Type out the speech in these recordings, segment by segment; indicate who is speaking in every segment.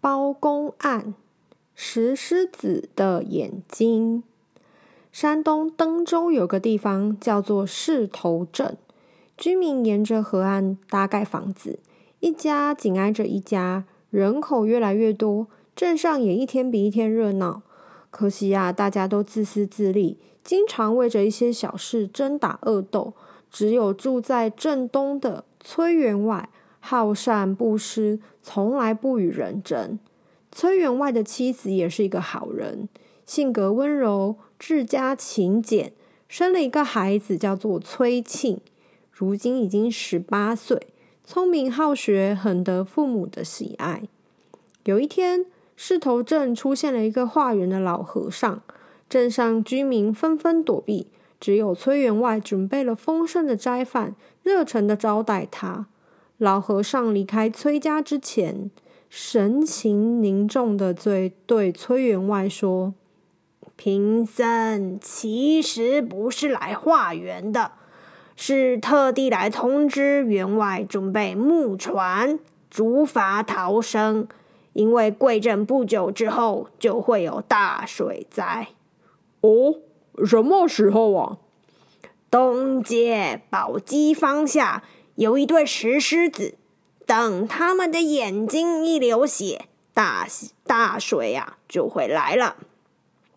Speaker 1: 包公案，石狮子的眼睛。山东登州有个地方叫做势头镇，居民沿着河岸搭盖房子，一家紧挨着一家，人口越来越多，镇上也一天比一天热闹。可惜呀，大家都自私自利，经常为着一些小事争打恶斗。只有住在镇东的崔员外。好善不施，从来不与人争。崔员外的妻子也是一个好人，性格温柔，治家勤俭，生了一个孩子，叫做崔庆，如今已经十八岁，聪明好学，很得父母的喜爱。有一天，势头镇出现了一个化缘的老和尚，镇上居民纷纷躲避，只有崔员外准备了丰盛的斋饭，热诚地招待他。老和尚离开崔家之前，神情凝重的对对崔员外说：“贫僧其实不是来化缘的，是特地来通知员外准备木船，竹筏逃生。因为贵镇不久之后就会有大水灾。”
Speaker 2: 哦，什么时候啊？
Speaker 1: 东街宝鸡方向。有一对石狮子，等他们的眼睛一流血，大大水啊就会来了。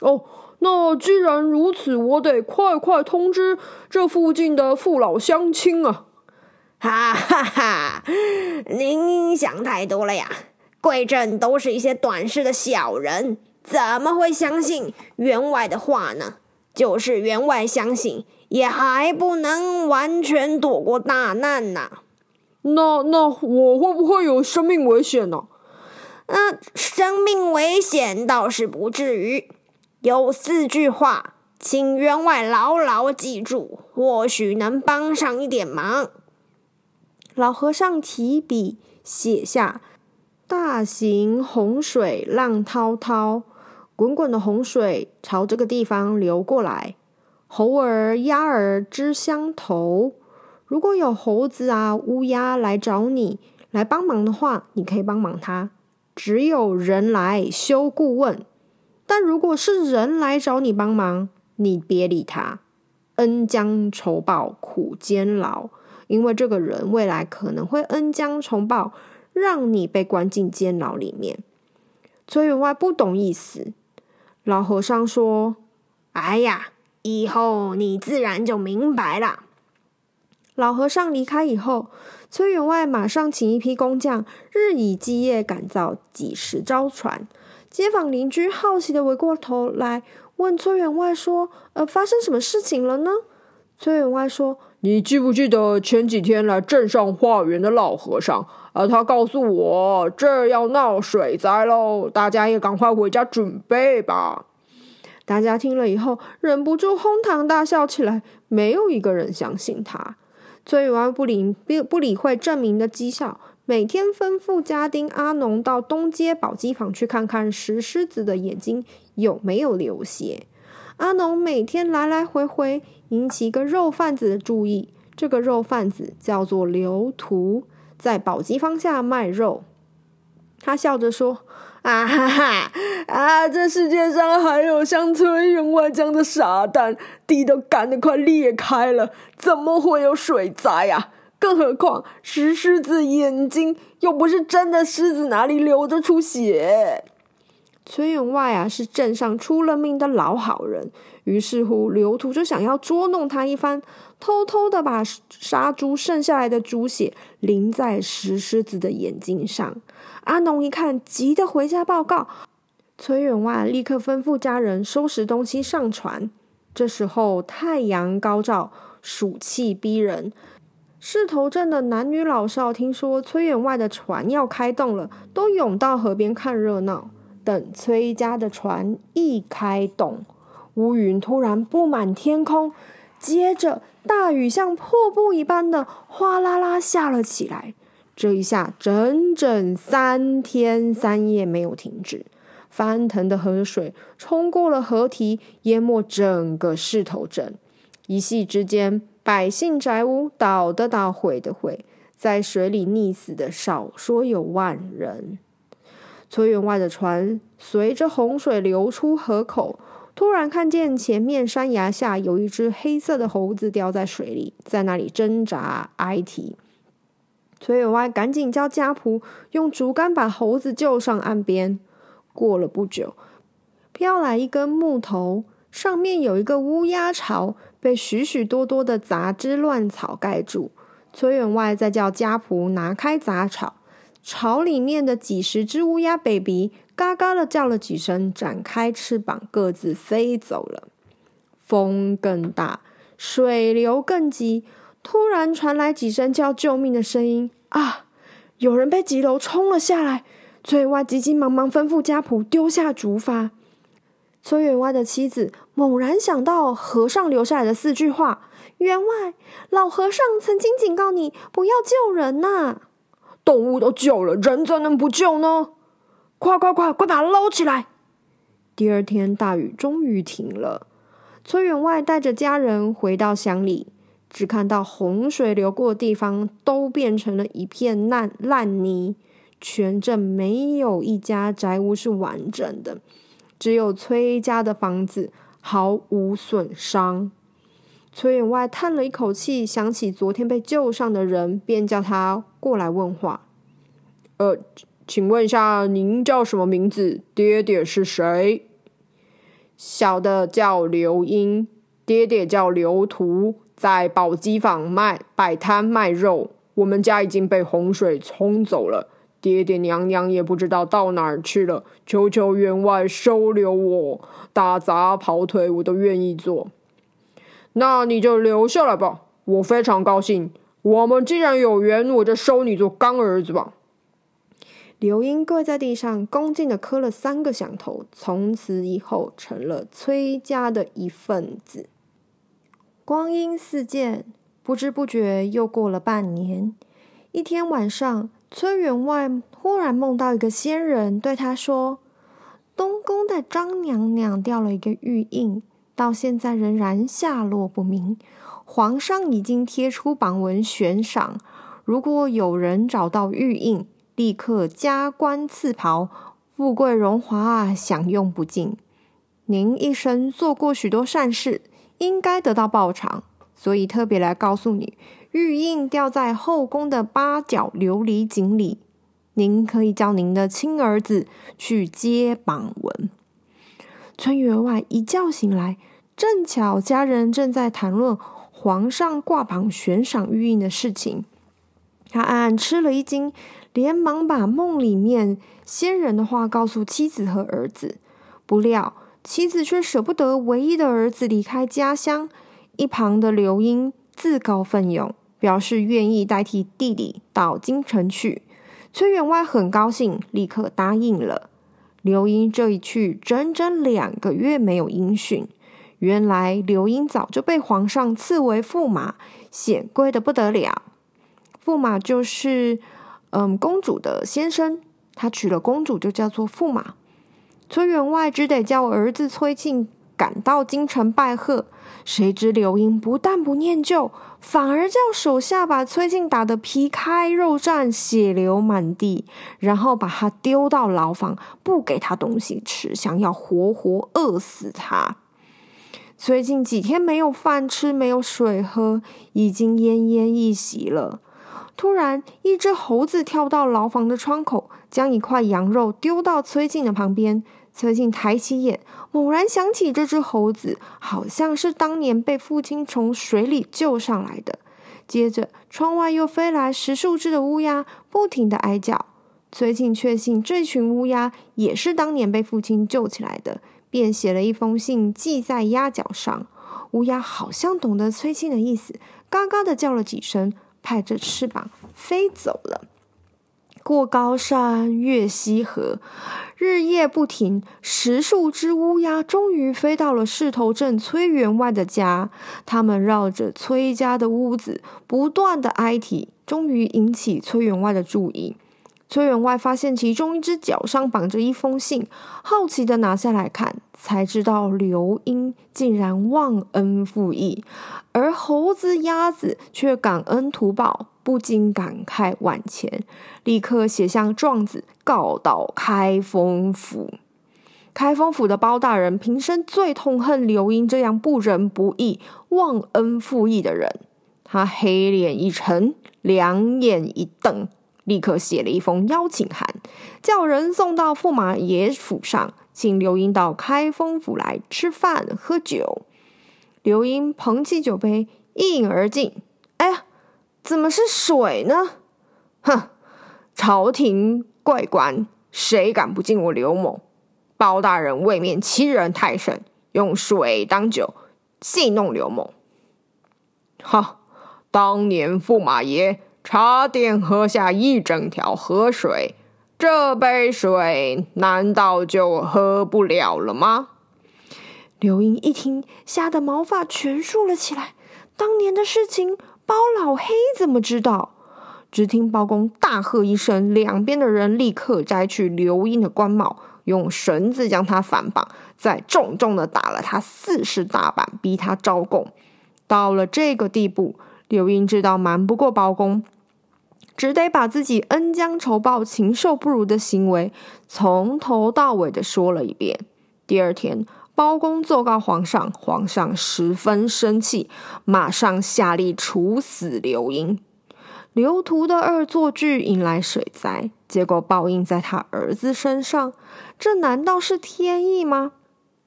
Speaker 2: 哦，那既然如此，我得快快通知这附近的父老乡亲啊！
Speaker 1: 哈哈哈，您想太多了呀！贵镇都是一些短视的小人，怎么会相信员外的话呢？就是员外相信。也还不能完全躲过大难呐。
Speaker 2: 那那我会不会有生命危险呢？
Speaker 1: 那生命危险倒是不至于。有四句话，请员外牢牢记住，或许能帮上一点忙。老和尚提笔写下：大型洪水浪滔滔，滚滚的洪水朝这个地方流过来。猴儿、鸭儿知相投。如果有猴子啊、乌鸦来找你来帮忙的话，你可以帮忙他。只有人来修顾问。但如果是人来找你帮忙，你别理他。恩将仇报苦监牢，因为这个人未来可能会恩将仇报，让你被关进监牢里面。崔员外不懂意思。老和尚说：“哎呀。”以后你自然就明白了。老和尚离开以后，崔员外马上请一批工匠，日以继夜赶造几十艘船。街坊邻居好奇的围过头来问崔员外说：“呃，发生什么事情了呢？”崔员外说：“
Speaker 2: 你记不记得前几天来镇上化缘的老和尚？啊，他告诉我这儿要闹水灾喽，大家也赶快回家准备吧。”大家听了以后，忍不住哄堂大笑起来。没有一个人相信他。崔员外不理不不理会镇民的讥笑，每天吩咐家丁阿农到东街宝鸡坊去看看石狮子的眼睛有没有流血。阿农每天来来回回，引起一个肉贩子的注意。这个肉贩子叫做刘屠，在宝鸡方下卖肉。他笑着说。啊哈哈！啊，这世界上还有像崔员外这样的傻蛋，地都干得快裂开了，怎么会有水灾呀？更何况石狮子眼睛又不是真的狮子，哪里流得出血？崔员外啊，是镇上出了名的老好人，于是乎刘屠就想要捉弄他一番，偷偷的把杀猪剩下来的猪血淋在石狮子的眼睛上。阿农一看，急得回家报告。崔员外立刻吩咐家人收拾东西上船。这时候太阳高照，暑气逼人。势头镇的男女老少听说崔员外的船要开动了，都涌到河边看热闹。
Speaker 1: 等崔家的船一开动，乌云突然布满天空，接着大雨像瀑布一般的哗啦啦下了起来。这一下整整三天三夜没有停止，翻腾的河水冲过了河堤，淹没整个势头镇。一夕之间，百姓宅屋倒的倒，毁的毁，在水里溺死的少说有万人。崔员外的船随着洪水流出河口，突然看见前面山崖下有一只黑色的猴子掉在水里，在那里挣扎哀啼。崔员外赶紧叫家仆用竹竿把猴子救上岸边。过了不久，飘来一根木头，上面有一个乌鸦巢，被许许多多的杂枝乱草盖住。崔员外再叫家仆拿开杂草，巢里面的几十只乌鸦 baby 嘎嘎的叫了几声，展开翅膀，各自飞走了。风更大，水流更急。突然传来几声叫救命的声音啊！有人被急流冲了下来。崔员外急急忙忙吩咐家仆丢下竹筏。崔员外的妻子猛然想到和尚留下来的四句话：“员外，老和尚曾经警告你不要救人呐。动物都救了，人怎能不救呢？快快快，快把它捞起来！”第二天大雨终于停了。崔员外带着家人回到乡里。只看到洪水流过的地方都变成了一片烂烂泥，全镇没有一家宅屋是完整的，只有崔家的房子毫无损伤。崔员外叹了一口气，想起昨天被救上的人，便叫他过来问话。呃，请问一下，您叫什么名字？爹爹是谁？小的叫刘英，爹爹叫刘图。在宝鸡坊卖摆摊卖肉，我们家已经被洪水冲走了，爹爹娘娘也不知道到哪儿去了。求求员外收留我，打杂跑腿我都愿意做。那你就留下来吧，我非常高兴。我们既然有缘，我就收你做干儿子吧。刘英跪在地上，恭敬的磕了三个响头，从此以后成了崔家的一份子。光阴似箭，不知不觉又过了半年。一天晚上，崔员外忽然梦到一个仙人，对他说：“东宫的张娘娘掉了一个玉印，到现在仍然下落不明。皇上已经贴出榜文悬赏，如果有人找到玉印，立刻加官赐袍，富贵荣华享用不尽。您一生做过许多善事。”应该得到报偿，所以特别来告诉你，玉印掉在后宫的八角琉璃井里。您可以叫您的亲儿子去接榜文。崔员外一觉醒来，正巧家人正在谈论皇上挂榜悬赏玉印的事情，他暗暗吃了一惊，连忙把梦里面仙人的话告诉妻子和儿子，不料。妻子却舍不得唯一的儿子离开家乡，一旁的刘英自告奋勇，表示愿意代替弟弟到京城去。崔员外很高兴，立刻答应了。刘英这一去，整整两个月没有音讯。原来刘英早就被皇上赐为驸马，显贵的不得了。驸马就是嗯公主的先生，他娶了公主就叫做驸马。崔员外只得叫儿子崔庆赶到京城拜贺，谁知刘英不但不念旧，反而叫手下把崔庆打得皮开肉绽、血流满地，然后把他丢到牢房，不给他东西吃，想要活活饿死他。崔庆几天没有饭吃，没有水喝，已经奄奄一息了。突然，一只猴子跳到牢房的窗口，将一块羊肉丢到崔庆的旁边。崔庆抬起眼，猛然想起这只猴子好像是当年被父亲从水里救上来的。接着，窗外又飞来十数只的乌鸦，不停地哀叫。崔庆确信这群乌鸦也是当年被父亲救起来的，便写了一封信系在鸭脚上。乌鸦好像懂得崔庆的意思，嘎嘎地叫了几声，拍着翅膀飞走了。过高山，越溪河，日夜不停。十数只乌鸦终于飞到了势头镇崔员外的家。他们绕着崔家的屋子不断的哀啼，终于引起崔员外的注意。崔员外发现其中一只脚上绑着一封信，好奇的拿下来看，才知道刘英竟然忘恩负义，而猴子、鸭子却感恩图报。不禁感慨万千，立刻写向状子告到开封府。开封府的包大人平生最痛恨刘英这样不仁不义、忘恩负义的人。他黑脸一沉，两眼一瞪，立刻写了一封邀请函，叫人送到驸马爷府上，请刘英到开封府来吃饭喝酒。刘英捧起酒杯，一饮而尽。哎呀！怎么是水呢？哼！朝廷贵官，谁敢不敬我刘某？包大人未免欺人太甚，用水当酒，戏弄刘某。哈！当年驸马爷差点喝下一整条河水，这杯水难道就喝不了了吗？刘英一听，吓得毛发全竖了起来。当年的事情。包老黑怎么知道？只听包公大喝一声，两边的人立刻摘去刘英的官帽，用绳子将他反绑，再重重的打了他四十大板，逼他招供。到了这个地步，刘英知道瞒不过包公，只得把自己恩将仇报、禽兽不如的行为从头到尾的说了一遍。第二天。包公奏告皇上，皇上十分生气，马上下令处死刘英。刘屠的恶作剧引来水灾，结果报应在他儿子身上，这难道是天意吗？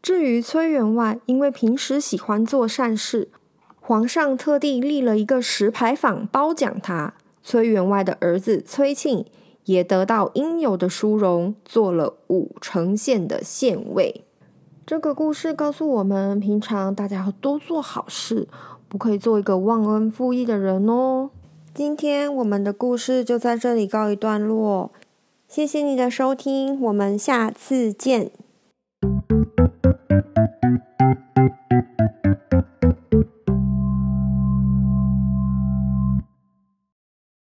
Speaker 1: 至于崔员外，因为平时喜欢做善事，皇上特地立了一个石牌坊褒奖他。崔员外的儿子崔庆也得到应有的殊荣，做了武城县的县尉。这个故事告诉我们，平常大家要多做好事，不可以做一个忘恩负义的人哦。今天我们的故事就在这里告一段落，谢谢你的收听，我们下次见。